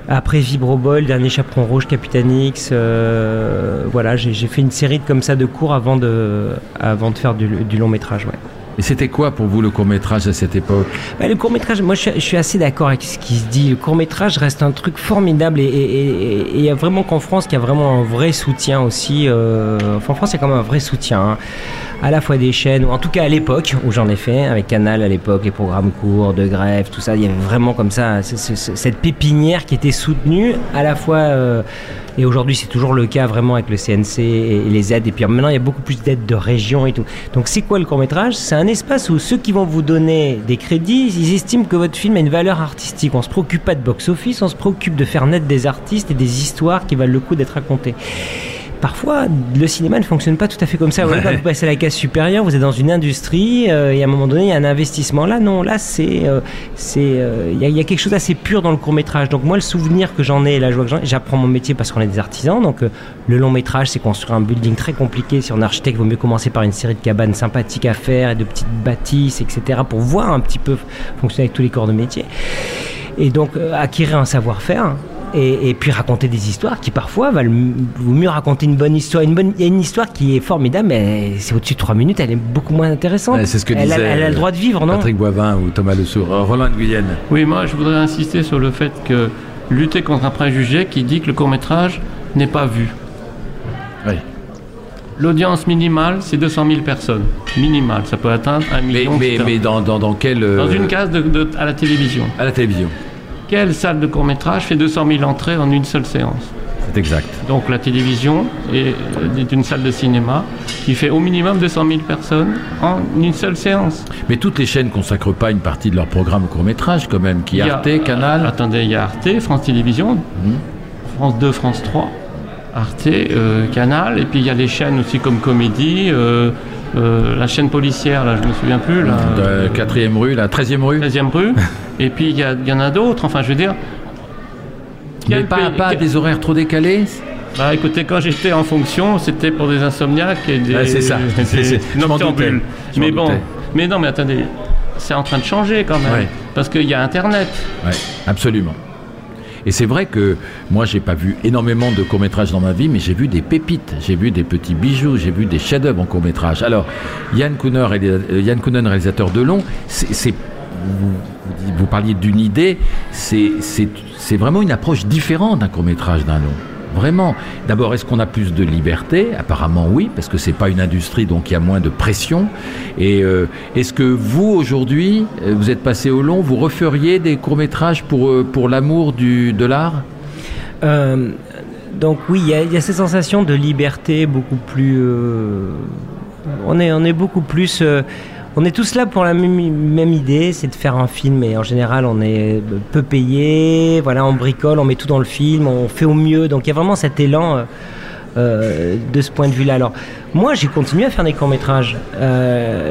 Après Vibro Boy, le dernier Chaperon Rouge, Capitaine X, euh, voilà, j'ai fait une série de, comme ça de cours avant de, avant de faire du, du long métrage. Ouais. Et c'était quoi pour vous le court-métrage à cette époque Bah, le court métrage, moi je suis, assez d'accord avec ce qui se dit. Le court métrage reste un truc formidable et il y a vraiment qu'en France qu'il y a vraiment un vrai soutien aussi. euh, enfin, en France, il y a quand même un vrai soutien. hein. à la fois des chaînes, ou en tout cas à l'époque où j'en ai fait, avec Canal à l'époque, les programmes courts, de grève, tout ça, il y avait vraiment comme ça cette pépinière qui était soutenue à la fois. euh, et aujourd'hui, c'est toujours le cas vraiment avec le CNC et les aides. Et puis maintenant, il y a beaucoup plus d'aides de région et tout. Donc, c'est quoi le court métrage C'est un espace où ceux qui vont vous donner des crédits, ils estiment que votre film a une valeur artistique. On se préoccupe pas de box-office, on se préoccupe de faire naître des artistes et des histoires qui valent le coup d'être racontées. Parfois, le cinéma ne fonctionne pas tout à fait comme ça. Vous, voyez, quand vous passez à la case supérieure, vous êtes dans une industrie euh, et à un moment donné, il y a un investissement. Là, non, là, c'est, euh, c'est, euh, il y, y a quelque chose d'assez pur dans le court métrage. Donc moi, le souvenir que j'en ai, la joie que j'en ai, j'apprends mon métier parce qu'on est des artisans. Donc le long métrage, c'est construire un building très compliqué. Si on est architecte, il vaut mieux commencer par une série de cabanes sympathiques à faire et de petites bâtisses, etc. pour voir un petit peu fonctionner avec tous les corps de métier. Et donc acquérir un savoir-faire. Et, et puis raconter des histoires qui parfois valent vaut mieux raconter une bonne histoire. Une bonne, il y a une histoire qui est formidable, mais c'est au-dessus de trois minutes, elle est beaucoup moins intéressante. Ouais, c'est ce que elle, a, disait, elle a le droit de vivre, non? Patrick Boivin ou Thomas Le Sourd. Euh, Roland Guyenne. Oui, moi je voudrais insister sur le fait que lutter contre un préjugé qui dit que le court métrage n'est pas vu. Oui. L'audience minimale, c'est 200 000 personnes. Minimale, ça peut atteindre un Mais, million. mais, etc. mais dans, dans, dans quelle. euh, Dans une case de- de- à la télévision. À la télévision. Quelle salle de court métrage fait 200 000 entrées en une seule séance C'est exact. Donc la télévision est, est une salle de cinéma qui fait au minimum 200 000 personnes en une seule séance. Mais toutes les chaînes consacrent pas une partie de leur programme au court métrage quand même, qui a- Arte, Canal. Attendez, il y a Arte, France Télévisions, Mhm. France 2, France 3, Arte, euh, Canal, et puis il y a les chaînes aussi comme Comédie, euh, euh, la chaîne policière, là je me souviens plus, la De quatrième rue, la 13e rue. 13e rue, (laughs) et puis il y, y en a d'autres, enfin je veux dire. Mais pas, pays- pas des horaires trop décalés Bah écoutez, quand j'étais en fonction, c'était pour des insomniaques et des, Ouais, c'est ça. (laughs) C'est- noctambules. Mais bon, doutais. mais non, mais attendez, c'est en train de changer quand même, Ouais. parce qu'il y a Internet. Oui, absolument. Et c'est vrai que moi, j'ai pas vu énormément de courts-métrages dans ma vie, mais j'ai vu des pépites, j'ai vu des petits bijoux, j'ai vu des chefs-d'œuvre en court-métrage. Alors, Yann réalis- euh, réalisateur de long, vous, parliez d'une idée, c'est, vraiment une approche différente d'un court-métrage d'un long. Vraiment. D'abord, est-ce qu'on a plus de liberté? Apparemment oui, parce que c'est pas une industrie, donc il y a moins de pression. Et euh, est-ce que vous aujourd'hui, euh, vous êtes passé au long, vous referiez des courts métrages pour euh, pour l'amour de l'art? Donc oui, il y, a- il y a cette sensation de liberté beaucoup plus. on est on est beaucoup plus. Euh, on est tous là pour la même, idée, c'est de faire un film et en général on est peu payé, voilà, on bricole, on met tout dans le film, on fait au mieux. Donc il y a vraiment cet élan euh, euh, de ce point de vue-là. Alors moi j'ai continué à faire des courts métrages.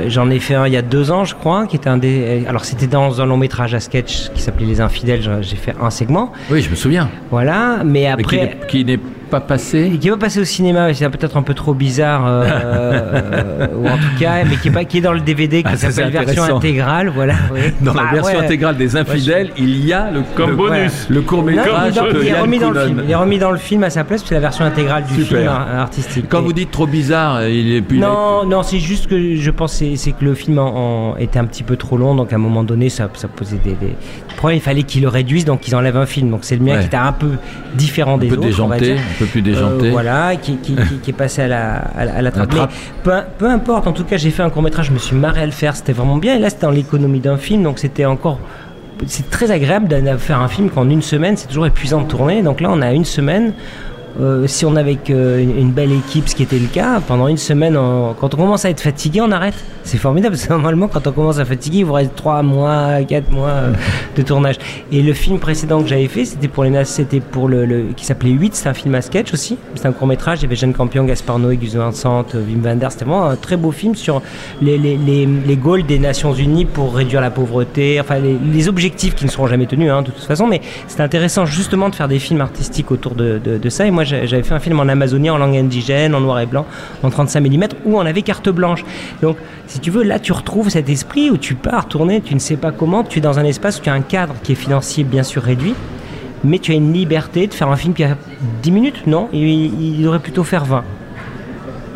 J'en ai fait un il y a deux ans je crois, qui était un des. Alors c'était dans un long métrage à sketch qui s'appelait Les Infidèles. J'ai fait un segment. Oui, je me souviens. Voilà, mais Mais qui après. n'est- qui n'est pas passé. Qui va passer au cinéma, c'est peut-être un peu trop bizarre, euh, (laughs) euh, ou en tout cas, mais qui est, pas, qui est dans le DVD, qui Ah, ça, c'est s'appelle version intégrale, voilà. oui. (laughs) Dans la Bah, version ouais. intégrale des Infidèles, il y a le Comme le- bonus. le court Non, il, est métrage dans- de il est Yann remis dans le film. Il est remis dans le film à sa place, c'est la version intégrale du Super. film ar- artistique. Quand Et- vous dites trop bizarre, il est plus. non, non, c'est juste que je pense c'est que le film en- en- était un petit peu trop long, donc à un moment donné, ça, ça posait des, des problèmes. Il fallait qu'ils le réduisent, donc ils enlèvent un film. Donc c'est le mien Ouais. qui était un peu différent un des peu autres, on va déjanté, dire. Peu plus déjanté. Euh, voilà, qui, qui, qui- qui est passé à la, à la, à la trappe. trappe. Mais peu, peu importe, en tout cas, j'ai fait un court métrage, je me suis marré à le faire, c'était vraiment bien. Et là, c'était dans l'économie d'un film, donc c'était encore. C'est très agréable de faire un film qu'en une semaine, c'est toujours épuisant de tourner. Donc là, on a une semaine. Euh, si on avait avec euh, une, une belle équipe, ce qui était le cas, pendant une semaine, on- quand on commence à être fatigué, on arrête. C'est formidable, (laughs) parce que normalement, quand on commence à fatiguer, il vous reste 3 mois, 4 mois euh, de tournage. Et le film précédent que j'avais fait, c'était pour les c'était pour le, le- qui s'appelait 8, c'est un film à sketch aussi. C'est un court métrage, il y avait Jeanne Campion, Gaspard Noé, Gus Van Sant, euh, Wim Wenders. C'était vraiment un très beau film sur les, les, les, les goals des Nations Unies pour réduire la pauvreté, enfin les, les objectifs qui ne seront jamais tenus hein, de toute façon. Mais c'était intéressant justement de faire des films artistiques autour de, de, de ça. Et moi, j'avais fait un film en Amazonie, en langue indigène, en noir et blanc, en 35 mm, où on avait carte blanche. Donc, si tu veux, là, tu retrouves cet esprit où tu pars tourner, tu ne sais pas comment, tu es dans un espace où tu as un cadre qui est financier bien sûr réduit, mais tu as une liberté de faire un film qui a 10 minutes, non? Il, devrait plutôt faire 20.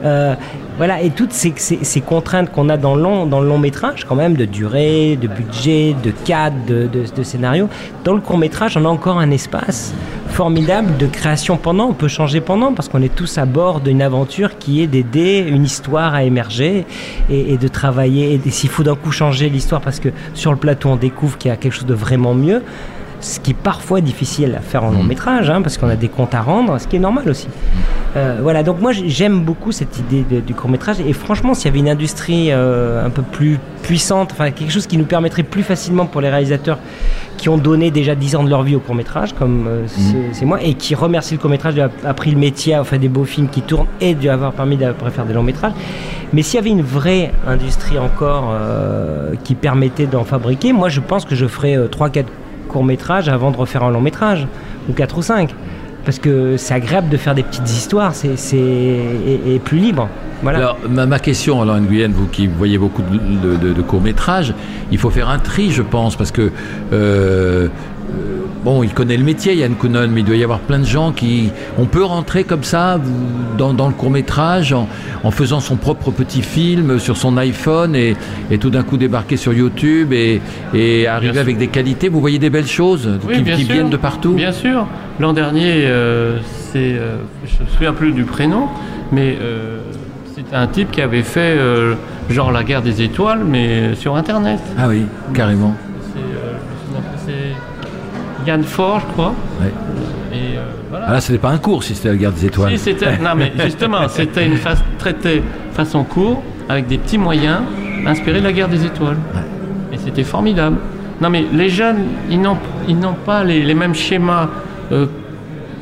Euh, voilà, et toutes ces, contraintes qu'on a dans le, long, dans le long métrage, quand même, de durée, de budget, de cadre, de scénario, dans le court métrage, on a encore un espace formidable de création pendant. On peut changer pendant parce qu'on est tous à bord d'une aventure qui est d'aider une histoire à émerger et, et de travailler. Et s'il faut d'un coup changer l'histoire parce que sur le plateau, on découvre qu'il y a quelque chose de vraiment mieux. Ce qui est parfois difficile à faire en long métrage, hein, parce qu'on a des comptes à rendre, ce qui est normal aussi. Euh, voilà, donc moi j'aime beaucoup cette idée de- du court métrage et franchement s'il y avait une industrie euh, un peu plus puissante, enfin quelque chose qui nous permettrait plus facilement pour les réalisateurs qui ont donné déjà 10 ans de leur vie au court métrage, comme euh, c'est- c'est moi, et qui remercient le court métrage d'avoir appris le métier, faire des beaux films qui tournent et de lui avoir permis d'après faire des longs métrages. Mais s'il y avait une vraie industrie encore qui permettait d'en fabriquer, moi je pense que je ferais 3-4 courts métrages avant de refaire un long métrage, ou 4 ou 5 parce que c'est agréable de faire des petites histoires, c'est c'est- et, plus libre. Voilà. Alors, ma, question, alors Nguyen, vous qui voyez beaucoup de, courts-métrages, il faut faire un tri, je pense, parce que. euh, Bon, il connaît le métier, Yann Kounon, mais il doit y avoir plein de gens qui. On peut rentrer comme ça dans, dans le court métrage en, en faisant son propre petit film sur son iPhone et, et tout d'un coup débarquer sur YouTube et, et arriver avec des qualités. Vous voyez des belles choses Oui, qui, viennent de partout Bien sûr. L'an dernier, euh, c'est, euh, je me souviens plus du prénom, mais euh, c'était un type qui avait fait euh, genre la guerre des étoiles, mais sur Internet. Ah oui, carrément. Yann Fort, je crois. Ouais. Et euh, voilà. Ah là, c'était pas un cours si c'était la guerre des étoiles. Si, (laughs) non, mais justement, c'était une phase traitée façon court, avec des petits moyens, inspirés de la guerre des étoiles. Et c'était formidable. Non, mais les jeunes, ils n'ont, ils n'ont pas les, les mêmes schémas. euh,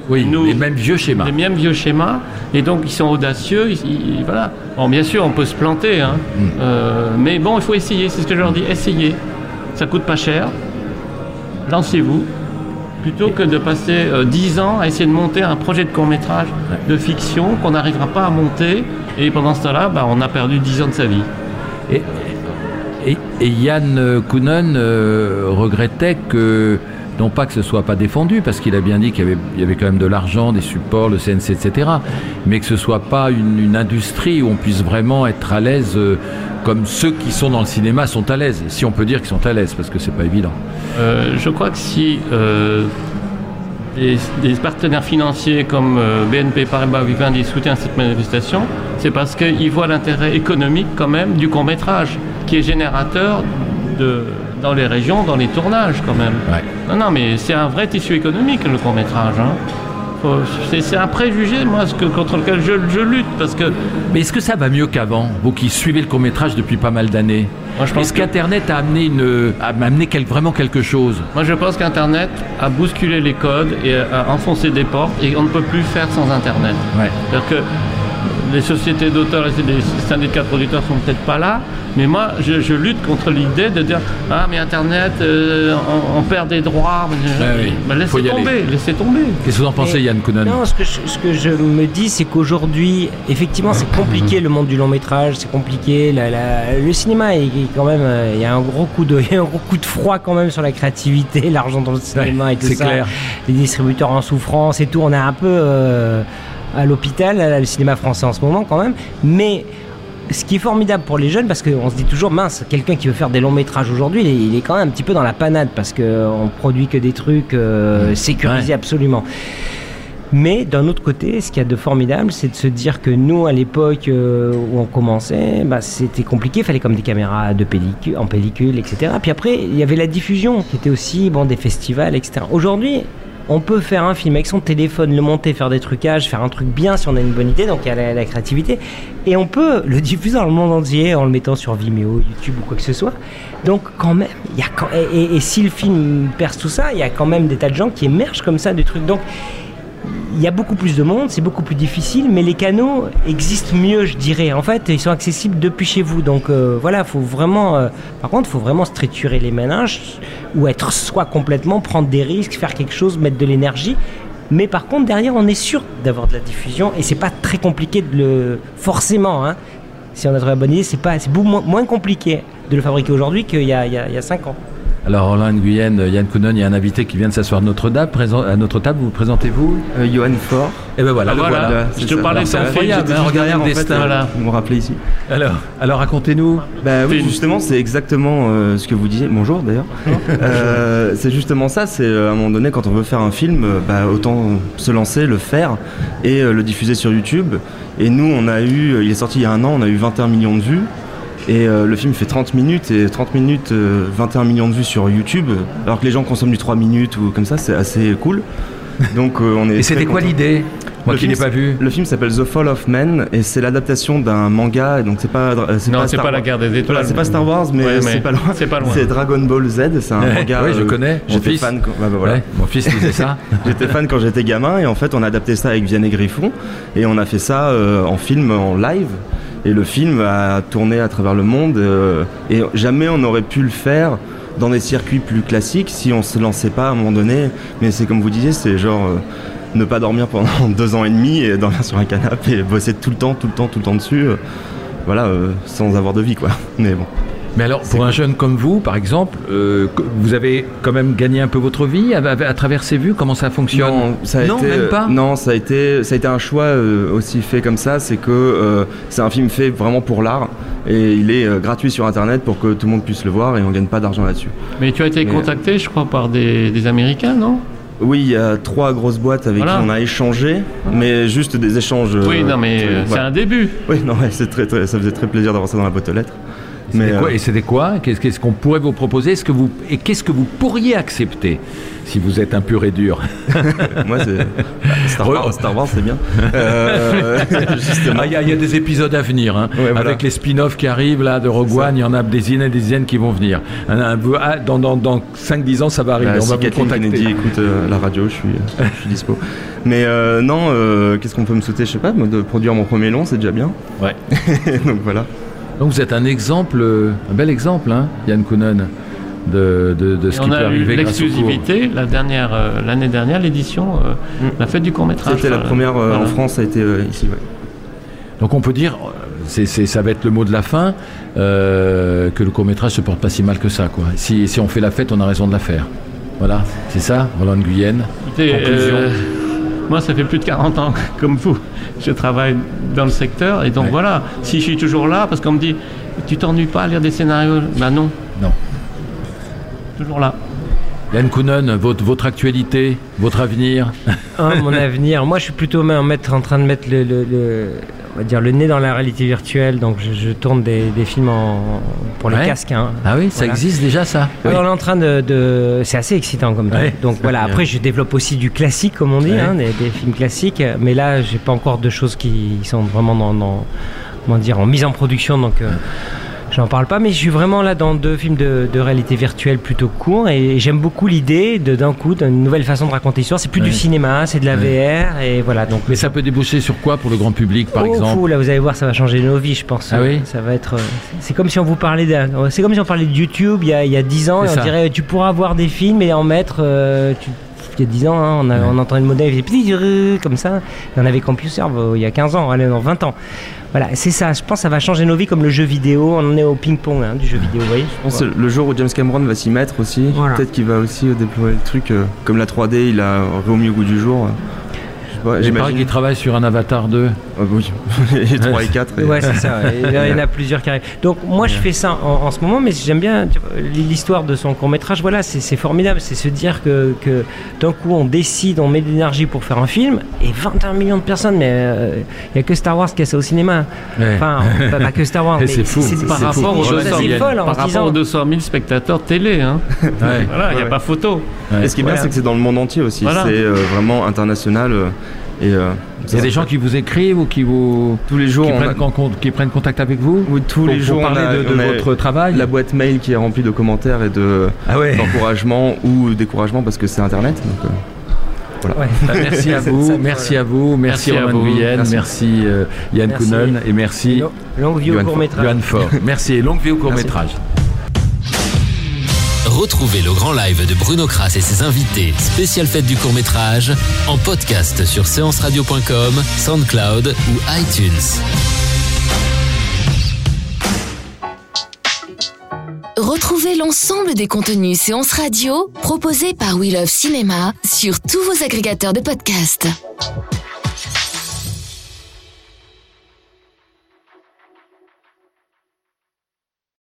oui, nous- les mêmes vieux schémas. les mêmes vieux schémas, et donc ils sont audacieux, ils- ils- voilà. Bon, bien sûr, on peut se planter, hein. Mm. Euh, mais bon, il faut essayer, c'est ce que je leur dis, essayez. Ça coûte pas cher, lancez-vous, plutôt que de passer euh, 10 ans à essayer de monter un projet de court-métrage de fiction qu'on n'arrivera pas à monter, et pendant ce temps-là, bah, on a perdu 10 ans de sa vie. Et, et- et Yann Kounen euh, regrettait que, non pas que ce soit pas défendu, parce qu'il a bien dit qu'il y avait, il y avait quand même de l'argent, des supports, le CNC, etc., mais que ce soit pas une, une industrie où on puisse vraiment être à l'aise euh, comme ceux qui sont dans le cinéma sont à l'aise, si on peut dire qu'ils sont à l'aise, parce que c'est pas évident. Euh, je crois que si euh, des, des partenaires financiers comme BNP Paribas Vivendi soutiennent cette manifestation, c'est parce qu'ils voient l'intérêt économique quand même du court métrage, qui est générateur de, dans les régions, dans les tournages quand même. Non, non, mais c'est un vrai tissu économique le court métrage. C'est un préjugé, moi, ce que, contre lequel je, je lutte, parce que Mais est-ce que ça va mieux qu'avant, vous qui suivez le court-métrage depuis pas mal d'années? Est-ce qu'Internet a amené, une, a amené quel- vraiment quelque chose? Moi, je pense qu'Internet a bousculé les codes et a enfoncé des portes et on ne peut plus faire sans Internet. Ouais. C'est-à-dire que les sociétés d'auteurs et les syndicats de producteurs sont peut-être pas là, mais moi, je, je lutte contre l'idée de dire Ah, mais Internet, euh, on, on perd des droits. oui. Ben, Faut laissez y aller. tomber, laissez tomber. Qu'est-ce que vous en pensez, Mais- Yann Kounen Non, ce que, je, ce que je me dis, c'est qu'aujourd'hui, effectivement, c'est compliqué le monde du long métrage, c'est compliqué. la- la- le cinéma, est, quand même, euh, il y a un gros coup de, (laughs) il y a un gros coup de froid quand même sur la créativité, (laughs) l'argent dans le cinéma et tout c'est ça. clair. Les distributeurs en souffrance et tout, on est un peu euh, à l'hôpital, le cinéma français en ce moment quand même. Mais ce qui est formidable pour les jeunes, parce qu'on se dit toujours, mince, quelqu'un qui veut faire des longs métrages aujourd'hui, il, est- quand même un petit peu dans la panade, parce qu'on produit que des trucs euh, sécurisés absolument. Mais d'un autre côté, ce qu'il y a de formidable, c'est de se dire que nous, à l'époque euh, où on commençait, bah, c'était compliqué. Il fallait comme des caméras de pellicule, en pellicule, etc. Puis après, il y avait la diffusion qui était aussi bon, des festivals, etc. Aujourd'hui, on peut faire un film avec son téléphone, le monter, faire des trucages, faire un truc bien si on a une bonne idée, donc il y a la, créativité. Et on peut le (laughs) diffuser dans le monde entier en le mettant sur Vimeo, YouTube ou quoi que ce soit. Donc quand même, et si le film perce tout ça, il y a quand même des tas de gens qui émergent comme ça du truc. Donc il y a beaucoup plus de monde, c'est beaucoup plus difficile, mais les canaux existent mieux, je dirais. En fait, ils sont accessibles depuis chez vous. Donc euh, voilà, faut vraiment. euh, par contre, faut vraiment se triturer les méninges ou être soit complètement, prendre des risques, faire quelque chose, mettre de l'énergie. Mais par contre, derrière, on est sûr d'avoir de la diffusion et c'est pas très compliqué de le. Forcément, hein. Si on a trouvé la bonne idée, c'est pas, c'est moins, compliqué de le fabriquer aujourd'hui qu'il y a, il y a, il y a cinq ans. Alors, Roland Guyenne, Yann Kounen, il y a un invité qui vient de s'asseoir à notre, table, à notre table. Vous vous présentez-vous Euh, Johan Fort. Et ben voilà, Ah, le voilà. voilà. Je te parlais film, incroyable, J'étais hein, juste regardez derrière, le en fait, destin. Voilà. Vous me rappelez ici. Alors, alors racontez-nous. Bah oui, justement, c'est exactement euh, ce que vous disiez. Bonjour d'ailleurs. Euh, c'est justement ça. C'est à un moment donné, quand on veut faire un film, euh, bah, autant se lancer, le faire et euh, le diffuser sur YouTube. Et nous, on a eu, il est sorti il y a un an, on a eu 21 millions de vues. Et euh, le film fait 30 minutes et 30 minutes, euh, 21 millions de vues sur YouTube. Alors que les gens consomment du 3 minutes ou comme ça, c'est assez cool. (laughs) Donc euh, on est. Et c'était quoi l'idée? Moi Le qui l'ai pas vu. Le film s'appelle The Fall of Man et c'est l'adaptation d'un manga. Et donc c'est pas. euh, Non, c'est Star pas la Wars. guerre des étoiles. Voilà, c'est pas Star Wars, mais, Ouais, c'est pas loin. c'est pas loin. C'est Dragon Ball Z. C'est un Ouais, manga. ouais, je euh, connais, mon J'étais fils. fan. Quand... bah, voilà. Ouais, mon fils disait ça. (laughs) J'étais fan quand j'étais gamin et en fait on a adapté ça avec Vianney Griffon et on a fait ça euh, en film en live et le film a tourné à travers le monde euh, et jamais on aurait pu le faire dans des circuits plus classiques si on se lançait pas à un moment donné. Mais c'est comme vous disiez c'est genre euh, ne pas dormir pendant (laughs) deux ans et demi et dormir sur un canapé et bosser tout le temps tout le temps tout le temps dessus euh, voilà sans avoir de vie quoi. (laughs) Mais bon Mais alors, pour un jeune comme vous, par exemple, euh, vous avez quand même gagné un peu votre vie à, à- à travers ces vues? Comment ça fonctionne? Non, ça a Non, été, même pas? Non, ça a été, ça a été un choix euh, aussi fait comme ça. C'est que euh, c'est un film fait vraiment pour l'art et il est euh, gratuit sur internet pour que tout le monde puisse le voir et on gagne pas d'argent là-dessus. Mais tu as été Mais- contacté, je crois, par des, des Américains, non? Oui, il y a trois grosses boîtes avec Voilà. qui on a échangé, mais juste des échanges. Oui, euh, non, mais euh, c'est un début. Oui, non, ouais, c'est très, très- ça faisait très plaisir d'avoir ça dans la boîte aux lettres. Mais Mais, quoi, euh, Et c'était quoi Qu'est-ce qu'on pourrait vous proposer que vous et qu'est-ce que vous pourriez accepter si vous êtes un pur et dur (laughs) Moi, c'est bah, Star Wars, Star Wars, c'est bien. Euh. (laughs) Ah, Il y, a- il y a des épisodes à venir, hein. Ouais, voilà. avec les spin-offs qui arrivent là de Rogue One, il y en a des dizaines et des dizaines qui vont venir. Ah, dans dans, dans 5-10 ans, ça va arriver. Bah, On si va vous Kathleen contacter. Kennedy écoute euh, la radio, je suis, je suis dispo. Mais euh, non, qu'est-ce qu'on peut me souhaiter Je sais pas, moi, de produire mon premier long, c'est déjà bien. Ouais. (laughs) Donc voilà. Donc vous êtes un exemple, un bel exemple, hein, Yann Kounen, de, de, de ce qui on peut a eu arriver au cours. l'exclusivité la dernière euh, l'année dernière l'édition euh, la fête du court métrage. C'était la première euh, en France, ça a été euh, ici. Ouais. Donc on peut dire, c'est, c'est- ça va être le mot de la fin, euh, que le court métrage se porte pas si mal que ça. Quoi. Si, si on fait la fête, on a raison de la faire. Voilà, c'est ça, Roland Guyenne. Conclusion. Moi, ça fait plus de 40 ans, (laughs) comme vous, je travaille dans le secteur. Et donc Ouais. voilà, si je suis toujours là, parce qu'on me dit, tu t'ennuies pas à lire des scénarios? Ben non. Non. Toujours là. Yann Kounen, votre, votre actualité, votre avenir. Hein, mon avenir. Moi, je suis plutôt en, mettre, en train de mettre le, le- le- on va dire le nez dans la réalité virtuelle. Donc, je, je tourne des, des films en, pour les Ouais. casques. hein. Ah oui, ça Voilà. existe déjà ça. Alors, on est en train de, de- c'est assez excitant comme truc. Ouais, Donc voilà. bien. Après, je développe aussi du classique, comme on dit, Ouais. hein, des, des films classiques. Mais là, j'ai pas encore de choses qui sont vraiment dans, dans- comment dire, en mise en production. Donc. euh, J'en parle pas, mais je suis vraiment là dans deux films de, de réalité virtuelle plutôt courts et j'aime beaucoup l'idée de d'un coup d'une nouvelle façon de raconter l'histoire. C'est plus Ouais. du cinéma, c'est de la VR et voilà. Donc Mais ça peut déboucher sur quoi pour le grand public, par Oh, exemple fou, là, vous allez voir, ça va changer nos vies, je pense. Ah oui Ça va être. euh, C'est comme si on vous parlait. C'est comme si on parlait de YouTube il y a, il y a 10 ans et C'est on ça. dirait tu pourras voir des films et en mettre. euh, tu- Il y a 10 ans, hein, on, a- on entendait le modèle, il faisait euh, comme ça. Et on avait CompuServe euh, il y a 15 ans, allez, non, 20 ans. Voilà, c'est ça. Je pense que ça va changer nos vies comme le jeu vidéo. On en est au ping-pong hein, du jeu vidéo, vous voyez Je pense que le jour où James Cameron va s'y mettre aussi, Voilà. peut-être qu'il va aussi euh, déployer le truc. euh, comme la 3D, il a remis au goût du jour. Euh, sais pas, Il paraît J'imagine. qu'il travaille sur un Avatar 2. Ah oui, (laughs) et 3 et 4. et- Ouais, c'est ça. ouais. Il y en a plusieurs qui arrivent. Donc, moi, je fais ça en, en ce moment, mais j'aime bien l'histoire de son court-métrage. Voilà, c'est formidable. C'est se dire que, que d'un coup, on décide, on met de l'énergie pour faire un film, et 21 millions de personnes, mais euh, il n'y a que Star Wars qui a ça au cinéma. Ouais. Enfin, pas, pas que Star Wars. (laughs) C'est fou. C'est Par rapport, aux c'est 200 assez 000, folle en par se rapport disant- aux 200 000 spectateurs télé. Hein. Ouais. Voilà, il n'y a Ouais, pas photo. Ouais. Et ce qui est bien, c'est que c'est dans le monde entier aussi. Voilà. C'est euh, vraiment international. Euh, et, euh, Il y a des gens qui vous écrivent ou qui vous tous les jours, qui prennent, a- con- con- qui prennent contact avec vous oui, tous pour, les jours, parler a- de, votre travail. la boîte mail qui est remplie de commentaires et de Ah ouais. d'encouragement ou découragement parce que c'est Internet. Donc, euh, Ouais. Bah, merci à (laughs) vous, merci à vous, merci, Merci à Roman vous. Guyenne, merci, Merci. euh, Yann. Kounen et merci Long- Longue vie au. Johan Fort. Merci et longue vie au court métrage. Retrouvez le grand live de Bruno Kras et ses invités, spécial fête du court métrage, en podcast sur séanceradio.com, SoundCloud ou iTunes. Retrouvez l'ensemble des contenus séances radio proposés par We Love Cinéma sur tous vos agrégateurs de podcasts.